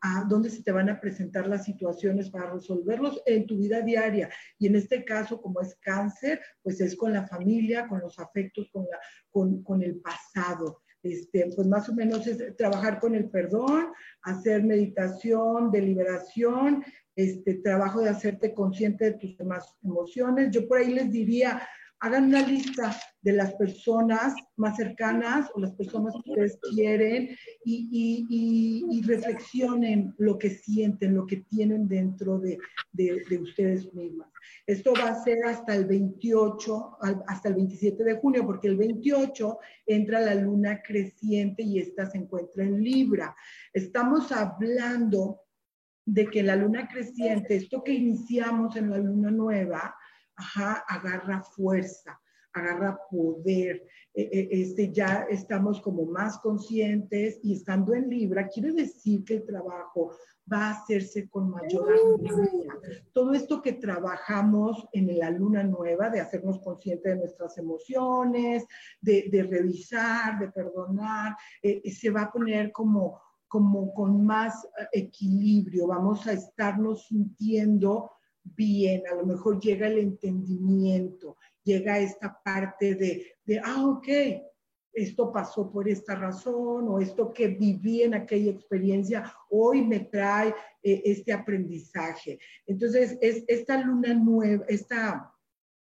a, dónde se te van a presentar las situaciones para resolverlos en tu vida diaria. Y en este caso, como es cáncer, pues es con la familia, con los afectos, con, la, con, con el pasado. Este, pues más o menos es trabajar con el perdón, hacer meditación de liberación este trabajo de hacerte consciente de tus demás emociones. Yo por ahí les diría, hagan una lista de las personas más cercanas o las personas que ustedes quieren y, y, y, reflexionen lo que sienten, lo que tienen dentro de, de, de, ustedes mismas. Esto va a ser hasta el 28, hasta el 27 de junio, porque el 28 entra la luna creciente y esta se encuentra en Libra. Estamos hablando de que la luna creciente, esto que iniciamos en la luna nueva, agarra fuerza, agarra poder. E, e, este, ya estamos como más conscientes y estando en Libra, quiere decir que el trabajo va a hacerse con mayor armonía. Todo esto que trabajamos en la luna nueva, de hacernos conscientes de nuestras emociones, de, revisar, de perdonar, eh, se va a poner como como con más eh, equilibrio, vamos a estarnos sintiendo bien, a lo mejor llega el entendimiento, llega esta parte de, de, ah, ok, esto pasó por esta razón o esto que viví en aquella experiencia hoy me trae eh, este aprendizaje. Entonces, es, esta luna nueva, esta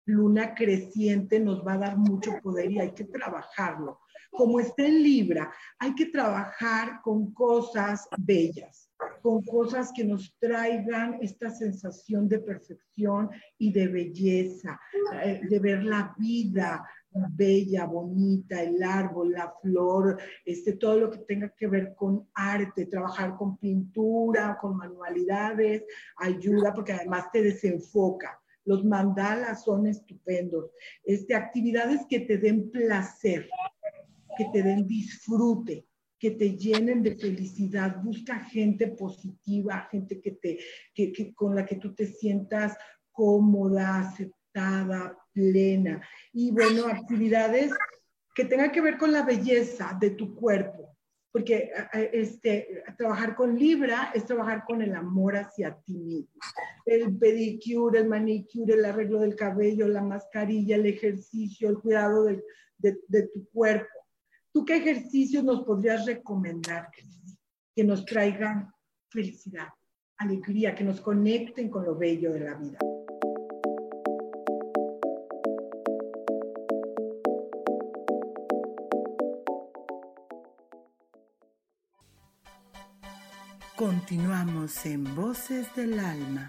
luna creciente nos va a dar mucho poder y hay que trabajarlo como está en Libra, hay que trabajar con cosas bellas, con cosas que nos traigan esta sensación de perfección y de belleza, eh, de ver la vida bella, bonita, el árbol, la flor, este, todo lo que tenga que ver con arte, trabajar con pintura, con manualidades, ayuda porque además te desenfoca. Los mandalas son estupendos. Este, actividades que te den placer, que te den disfrute, que te llenen de felicidad. Busca gente positiva, gente que te, que, con la que tú te sientas cómoda, aceptada, plena. Y bueno, actividades que tengan que ver con la belleza de tu cuerpo. Porque este, trabajar con Libra es trabajar con el amor hacia ti mismo. El pedicure, el manicure, el arreglo del cabello, la mascarilla, el ejercicio, el cuidado de, de tu cuerpo ¿Tú qué ejercicios nos podrías recomendar que nos traigan felicidad, alegría, que nos conecten con lo bello de la vida. Continuamos en Voces del Alma.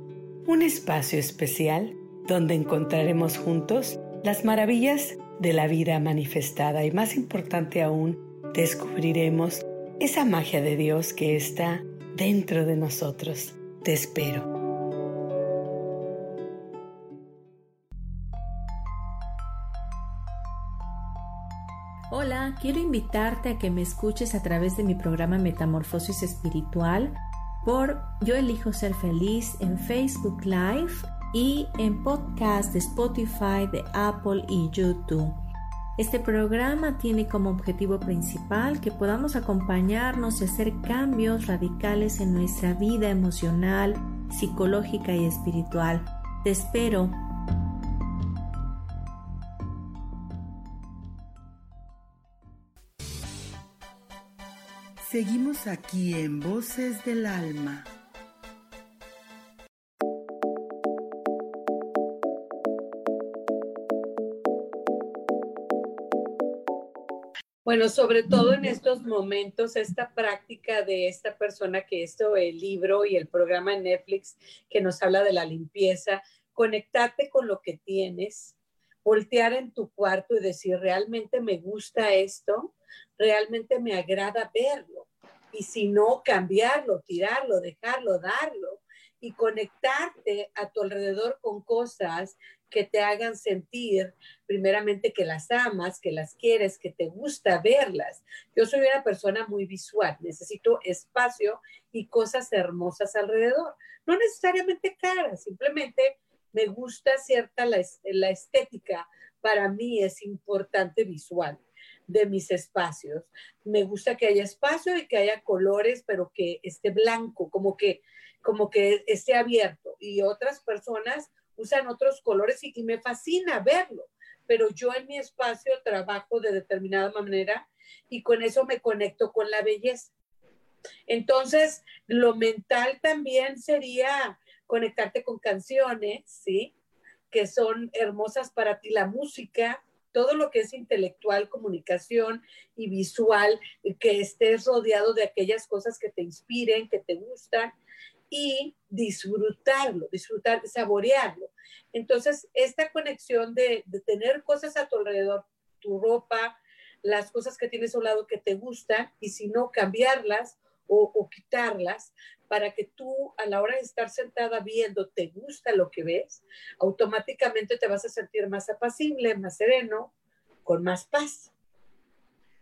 Un espacio especial donde encontraremos juntos las maravillas de la vida manifestada y más importante aún, descubriremos esa magia de Dios que está dentro de nosotros. Te espero.
Hola, quiero invitarte a que me escuches a través de mi programa Metamorfosis Espiritual por Yo elijo ser feliz en Facebook Live y en podcast de Spotify, de Apple y YouTube. Este programa tiene como objetivo principal que podamos acompañarnos y hacer cambios radicales en nuestra vida emocional, psicológica y espiritual. Te espero
Seguimos aquí en Voces del Alma.
Bueno, sobre todo en estos momentos, esta práctica de esta persona que hizo el libro y el programa en Netflix que nos habla de la limpieza, conectarte con lo que tienes, voltear en tu cuarto y decir, ¿realmente me gusta esto? realmente me agrada verlo. Y si no, cambiarlo, tirarlo, dejarlo, darlo y conectarte a tu alrededor con cosas que te hagan sentir, primeramente, que las amas, que las quieres, que te gusta verlas. Yo soy una persona muy visual, necesito espacio y cosas hermosas alrededor. No necesariamente caras, simplemente me gusta cierta la, la estética. Para mí es importante visual de mis espacios. Me gusta que haya espacio y que haya colores, pero que esté blanco, como que, como que esté abierto. Y otras personas usan otros colores y, y me fascina verlo. Pero yo en mi espacio trabajo de determinada manera y con eso me conecto con la belleza. Entonces, lo mental también sería conectarte con canciones, ¿sí? Que son hermosas para ti, la música, todo lo que es intelectual, comunicación y visual, que estés rodeado de aquellas cosas que te inspiren, que te gustan y disfrutarlo, disfrutar, saborearlo. Entonces, esta conexión de, tener cosas a tu alrededor, tu ropa, las cosas que tienes a un lado que te gustan y si no, cambiarlas o, quitarlas para que tú a la hora de estar sentada viendo te gusta lo que ves, automáticamente te vas a sentir más apacible, más sereno, con más paz.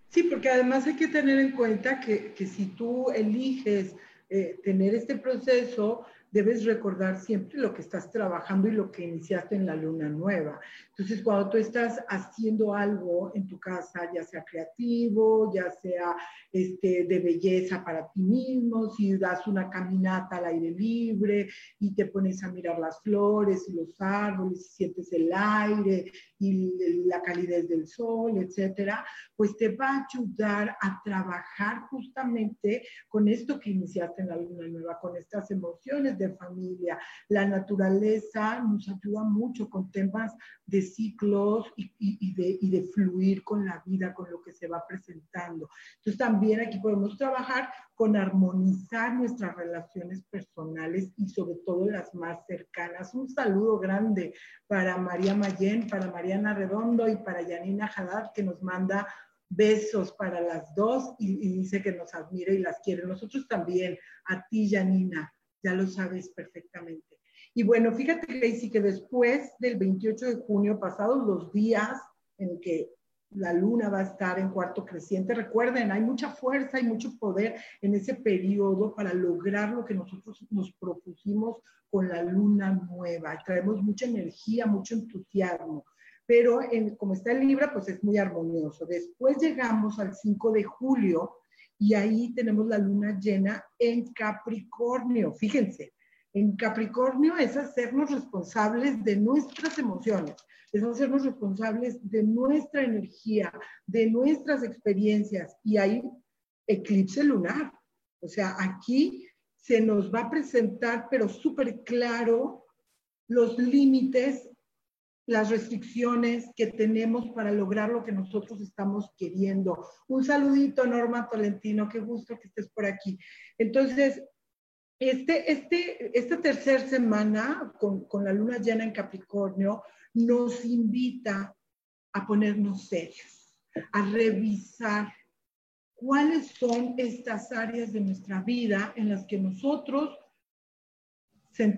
Sí, porque además hay que tener en cuenta que, que si tú eliges eh, tener este proceso, debes recordar siempre lo que estás trabajando y lo que iniciaste en la luna nueva. Entonces, cuando tú estás haciendo algo en tu casa, ya sea creativo, ya sea este, de belleza para ti mismo, si das una caminata al aire libre y te pones a mirar las flores y los árboles y sientes el aire y la calidez del sol, etcétera, pues te va a ayudar a trabajar justamente con esto que iniciaste en la luna nueva, con estas emociones de familia. La naturaleza nos ayuda mucho con temas de ciclos y, de, fluir con la vida, con lo que se va presentando. Entonces también aquí podemos trabajar con armonizar nuestras relaciones personales y sobre todo las más cercanas. Un saludo grande para María Mayén, para Mariana Redondo y para Yanina Haddad que nos manda besos para las dos y, dice que nos admira y las quiere. Nosotros también, a ti, Yanina ya lo sabes perfectamente. Y bueno, fíjate, Gracie, que después del 28 de junio, pasados los días en que la luna va a estar en cuarto creciente. Recuerden, hay mucha fuerza y mucho poder en ese periodo para lograr lo que nosotros nos propusimos con la luna nueva. Traemos mucha energía, mucho entusiasmo, pero como está en Libra, pues es muy armonioso. Después llegamos al 5 de julio y ahí tenemos la luna llena en Capricornio. Fíjense, en Capricornio es hacernos responsables de nuestras emociones es hacernos responsables de nuestra energía, de nuestras experiencias. Y hay eclipse lunar. O sea, aquí se nos va a presentar, pero súper claro, los límites, las restricciones que tenemos para lograr lo que nosotros estamos queriendo. Un saludito, Norma Tolentino, qué gusto que estés por aquí. Entonces, este, este, esta tercera semana con, con la luna llena en Capricornio, nos invita a ponernos serios, a revisar cuáles son estas áreas de nuestra vida en las que nosotros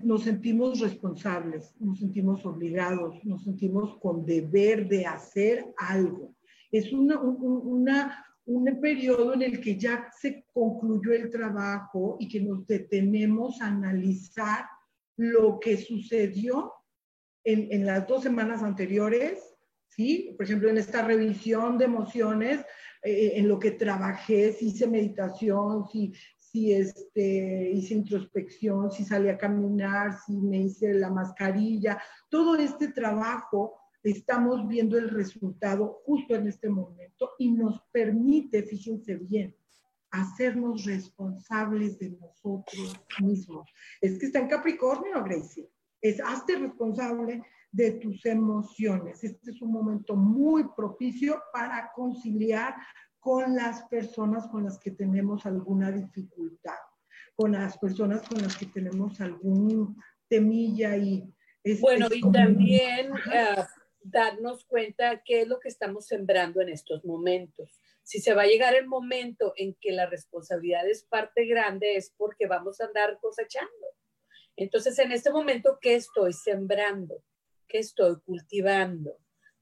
nos sentimos responsables, nos sentimos obligados, nos sentimos con deber de hacer algo. Es una, un periodo en el que ya se concluyó el trabajo y que nos detenemos a analizar lo que sucedió en, las dos semanas anteriores, ¿sí? Por ejemplo, en esta revisión de emociones, eh, en lo que trabajé, si hice meditación, si, si este, hice introspección, si salí a caminar, si me hice la mascarilla, todo este trabajo estamos viendo el resultado justo en este momento y nos permite, fíjense bien, hacernos responsables de nosotros mismos. Es que está en Capricornio, Gracie es hazte responsable de tus emociones. Este es un momento muy propicio para conciliar con las personas con las que tenemos alguna dificultad, con las personas con las que tenemos algún temilla y...
bueno, y también uh, darnos cuenta qué es lo que estamos sembrando en estos momentos. Si se va a llegar el momento en que la responsabilidad es parte grande, es porque vamos a andar cosechando. Entonces, en este momento, ¿qué estoy sembrando? ¿Qué estoy cultivando?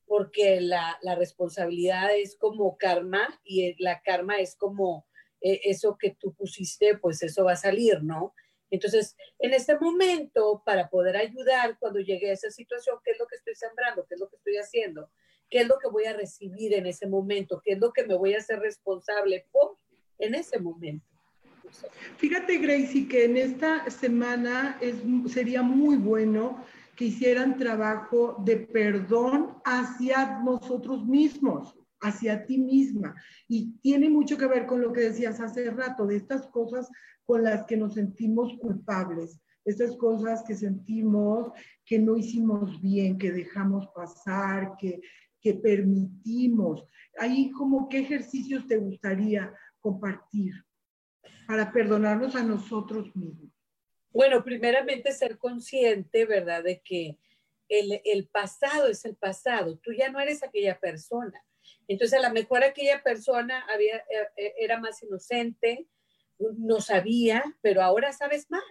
Porque la, responsabilidad es como karma y la karma es como eh, eso que tú pusiste, pues eso va a salir, ¿no? Entonces, en este momento, para poder ayudar cuando llegue a esa situación, ¿qué es lo que estoy sembrando? ¿Qué es lo que estoy haciendo? ¿Qué es lo que voy a recibir en ese momento? ¿Qué es lo que me voy a hacer responsable por en ese momento?
Fíjate, Gracie, que en esta semana sería muy bueno que hicieran trabajo de perdón hacia nosotros mismos, hacia ti misma. Y tiene mucho que ver con lo que decías hace rato, de estas cosas con las que nos sentimos culpables, estas cosas que sentimos que no hicimos bien, que dejamos pasar, que, que permitimos. Ahí como qué ejercicios te gustaría compartir para perdonarnos a nosotros mismos?
Bueno, primeramente ser consciente, ¿verdad? De que el, el, pasado es el pasado, tú ya no eres aquella persona. Entonces, a lo mejor aquella persona había, eh, eh, era más inocente, no sabía, pero ahora sabes más.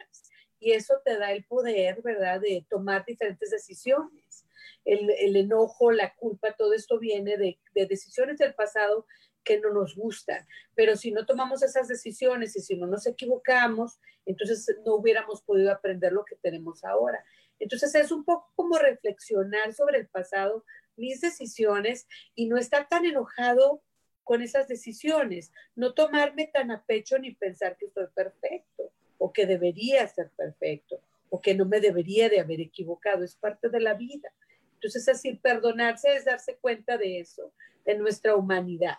Y eso te da el poder, ¿verdad?, de tomar diferentes decisiones. El, el enojo, la culpa, todo esto viene de, de decisiones del pasado que no nos gustan. Pero si no tomamos esas decisiones y si no nos equivocamos, entonces no hubiéramos podido aprender lo que tenemos ahora. Entonces es un poco como reflexionar sobre el pasado, mis decisiones y no estar tan enojado con esas decisiones, no tomarme tan a pecho ni pensar que estoy perfecto o que debería ser perfecto o que no me debería de haber equivocado, es parte de la vida. Entonces así perdonarse es darse cuenta de eso, de nuestra humanidad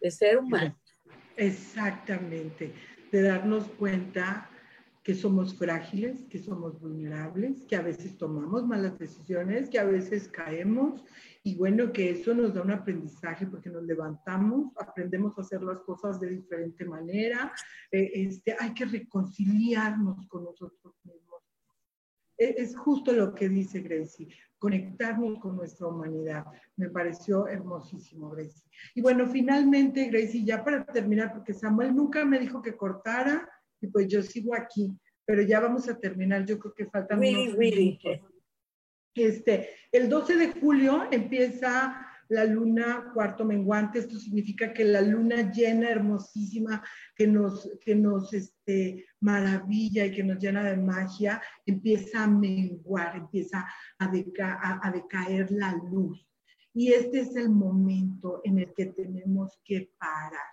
de ser humano.
Exactamente, de darnos cuenta que somos frágiles, que somos vulnerables, que a veces tomamos malas decisiones, que a veces caemos y bueno, que eso nos da un aprendizaje porque nos levantamos, aprendemos a hacer las cosas de diferente manera, eh, este, hay que reconciliarnos con nosotros mismos. E, es justo lo que dice Gracie conectarnos con nuestra humanidad. Me pareció hermosísimo, Gracie. Y bueno, finalmente, Gracie, ya para terminar, porque Samuel nunca me dijo que cortara, y pues yo sigo aquí, pero ya vamos a terminar, yo creo que faltan
unos
Este, el 12 de julio empieza la luna cuarto menguante, esto significa que la luna llena, hermosísima, que nos, que nos este, maravilla y que nos llena de magia, empieza a menguar, empieza a, a, a decaer la luz. Y este es el momento en el que tenemos que parar,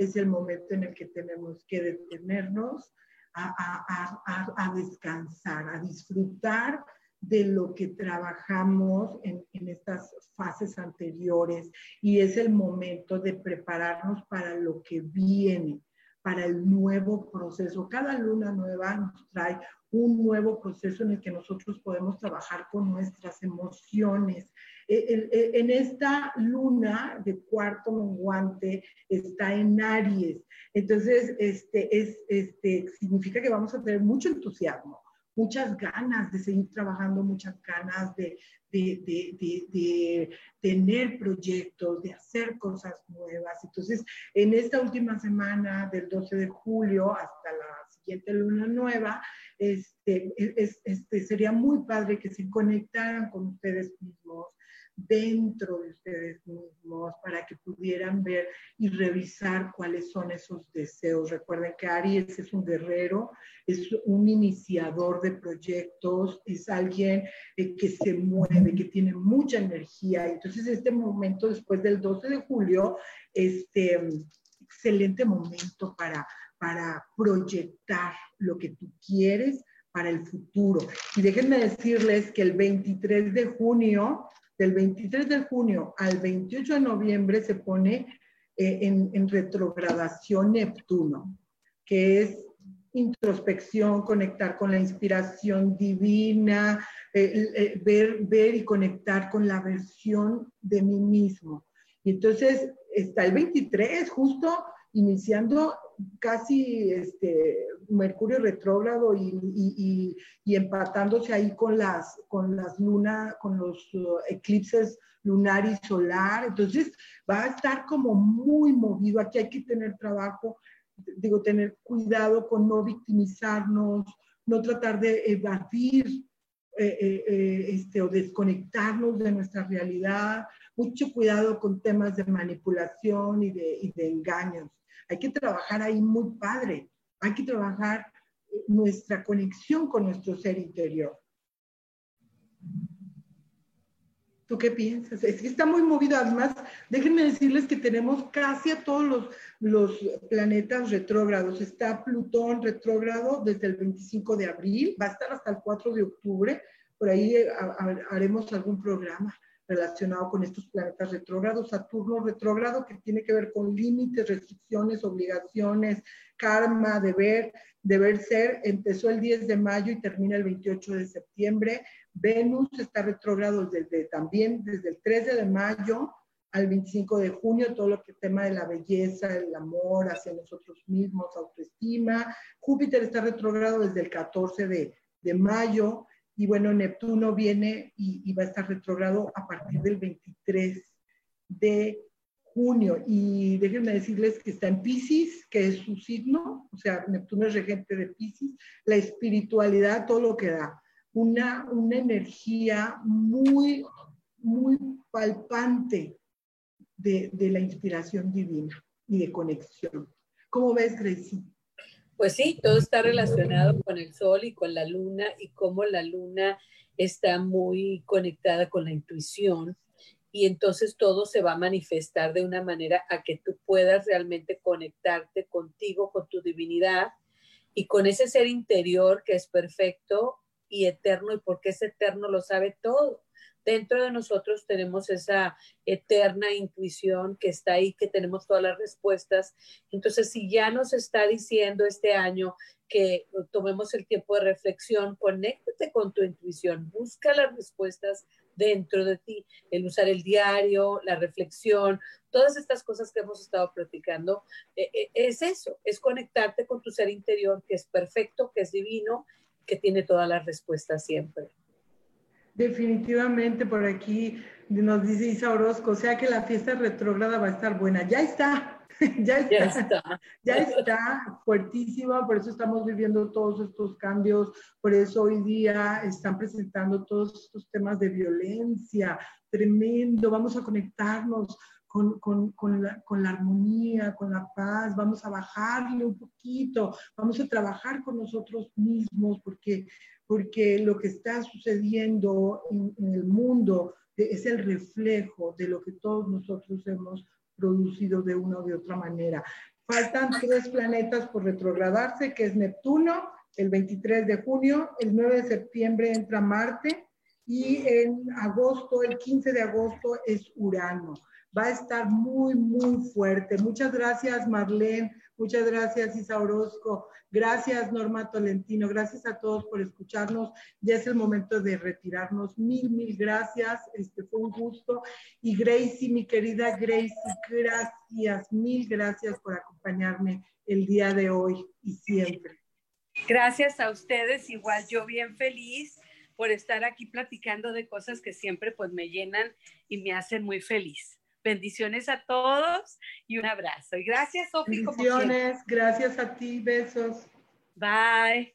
es el momento en el que tenemos que detenernos a, a descansar, a disfrutar de lo que trabajamos en, estas fases anteriores y es el momento de prepararnos para lo que viene, para el nuevo proceso. Cada luna nueva nos trae un nuevo proceso en el que nosotros podemos trabajar con nuestras emociones. E, e, en esta luna de cuarto menguante está en Aries. Entonces, este, es, este, significa que vamos a tener mucho entusiasmo, muchas ganas de seguir trabajando, muchas ganas de, de, tener proyectos, de hacer cosas nuevas. Entonces, en esta última semana del 12 de julio hasta la siguiente luna nueva, este, este, sería muy padre que se conectaran con ustedes mismos, dentro de ustedes mismos para que pudieran ver y revisar cuáles son esos deseos. Recuerden que Aries es un guerrero, es un iniciador de proyectos, es alguien eh, que se mueve, que tiene mucha energía. Entonces, este momento después del 12 de julio, este excelente momento para, para proyectar lo que tú quieres para el futuro. Y déjenme decirles que el 23 de junio del 23 de junio al 28 de noviembre se pone eh, en, retrogradación Neptuno, que es introspección, conectar con la inspiración divina, eh, eh, ver, ver y conectar con la versión de mí mismo. Y entonces está el 23, justo iniciando casi este, Mercurio retrógrado y, empatándose ahí con las, con las lunas, con los uh, eclipses lunar y solar. Entonces va a estar como muy movido. Aquí hay que tener trabajo, digo, tener cuidado con no victimizarnos, no tratar de evadir eh, eh, eh, este, o desconectarnos de nuestra realidad. Mucho cuidado con temas de manipulación y de, y de engaños. Hay que trabajar ahí muy padre. Hay que trabajar nuestra conexión con nuestro ser interior. ¿Tú qué piensas? Es que está muy movido. Además, déjenme decirles que tenemos casi a todos los, los planetas retrógrados. Está Plutón retrógrado desde el 25 de abril, va a estar hasta el 4 de octubre. Por ahí eh, haremos algún programa relacionado con estos planetas retrógrados. Saturno retrógrado, que tiene que ver con límites, restricciones, obligaciones, karma, deber, deber ser, empezó el 10 de mayo y termina el 28 de septiembre. Venus está retrógrado desde, también desde el 13 de mayo al 25 de junio, todo lo que tema de la belleza, el amor hacia nosotros mismos, autoestima. Júpiter está retrógrado desde el 14 de, de mayo y bueno, Neptuno viene y, va a estar retrogrado a partir del 23 de junio. Y déjenme decirles que está en Pisces, que es su signo, o sea, Neptuno es regente de Pisces, la espiritualidad, todo lo que da. Una, una energía muy, muy palpante de, de la inspiración divina y de conexión. ¿Cómo ves, Gracie?
Pues sí, todo está relacionado con el sol y con la luna y cómo la luna está muy conectada con la intuición. Y entonces todo se va a manifestar de una manera a que tú puedas realmente conectarte contigo, con tu divinidad y con ese ser interior que es perfecto y eterno y porque es eterno lo sabe todo dentro de nosotros tenemos esa eterna intuición que está ahí, que tenemos todas las respuestas. Entonces, si ya nos está diciendo este año que tomemos el tiempo de reflexión, conéctate con tu intuición, busca las respuestas dentro de ti, el usar el diario, la reflexión, todas estas cosas que hemos estado platicando, eh, eh, es eso, es conectarte con tu ser interior que es perfecto, que es divino, que tiene todas las respuestas siempre.
Definitivamente por aquí nos dice Isa Orozco, o sea que la fiesta retrógrada va a estar buena. *laughs* Ya está, ya está, ya está, fuertísima, por eso estamos viviendo todos estos cambios, por eso hoy día están presentando todos estos temas de violencia, tremendo, vamos a conectarnos con, con, con, la, con, la, armonía, con la paz, vamos a bajarle un poquito, vamos a trabajar con nosotros mismos, porque, porque lo que está sucediendo en, en el mundo es el reflejo de lo que todos nosotros hemos producido de una o de otra manera. Faltan tres planetas por retrogradarse, que es Neptuno, el 23 de junio, el 9 de septiembre entra Marte y en agosto, el 15 de agosto es Urano. Va a estar muy, muy fuerte. Muchas gracias, Marlene. Muchas gracias, Isa Orozco. Gracias, Norma Tolentino. Gracias a todos por escucharnos. Ya es el momento de retirarnos. Mil, mil gracias. Este fue un gusto. Y Gracie, mi querida Gracie, gracias, mil gracias por acompañarme el día de hoy y siempre.
Gracias a ustedes. Igual yo bien feliz por estar aquí platicando de cosas que siempre pues me llenan y me hacen muy feliz. Bendiciones a todos y un abrazo. Y gracias, Sofi.
Bendiciones, gracias a ti, besos.
Bye.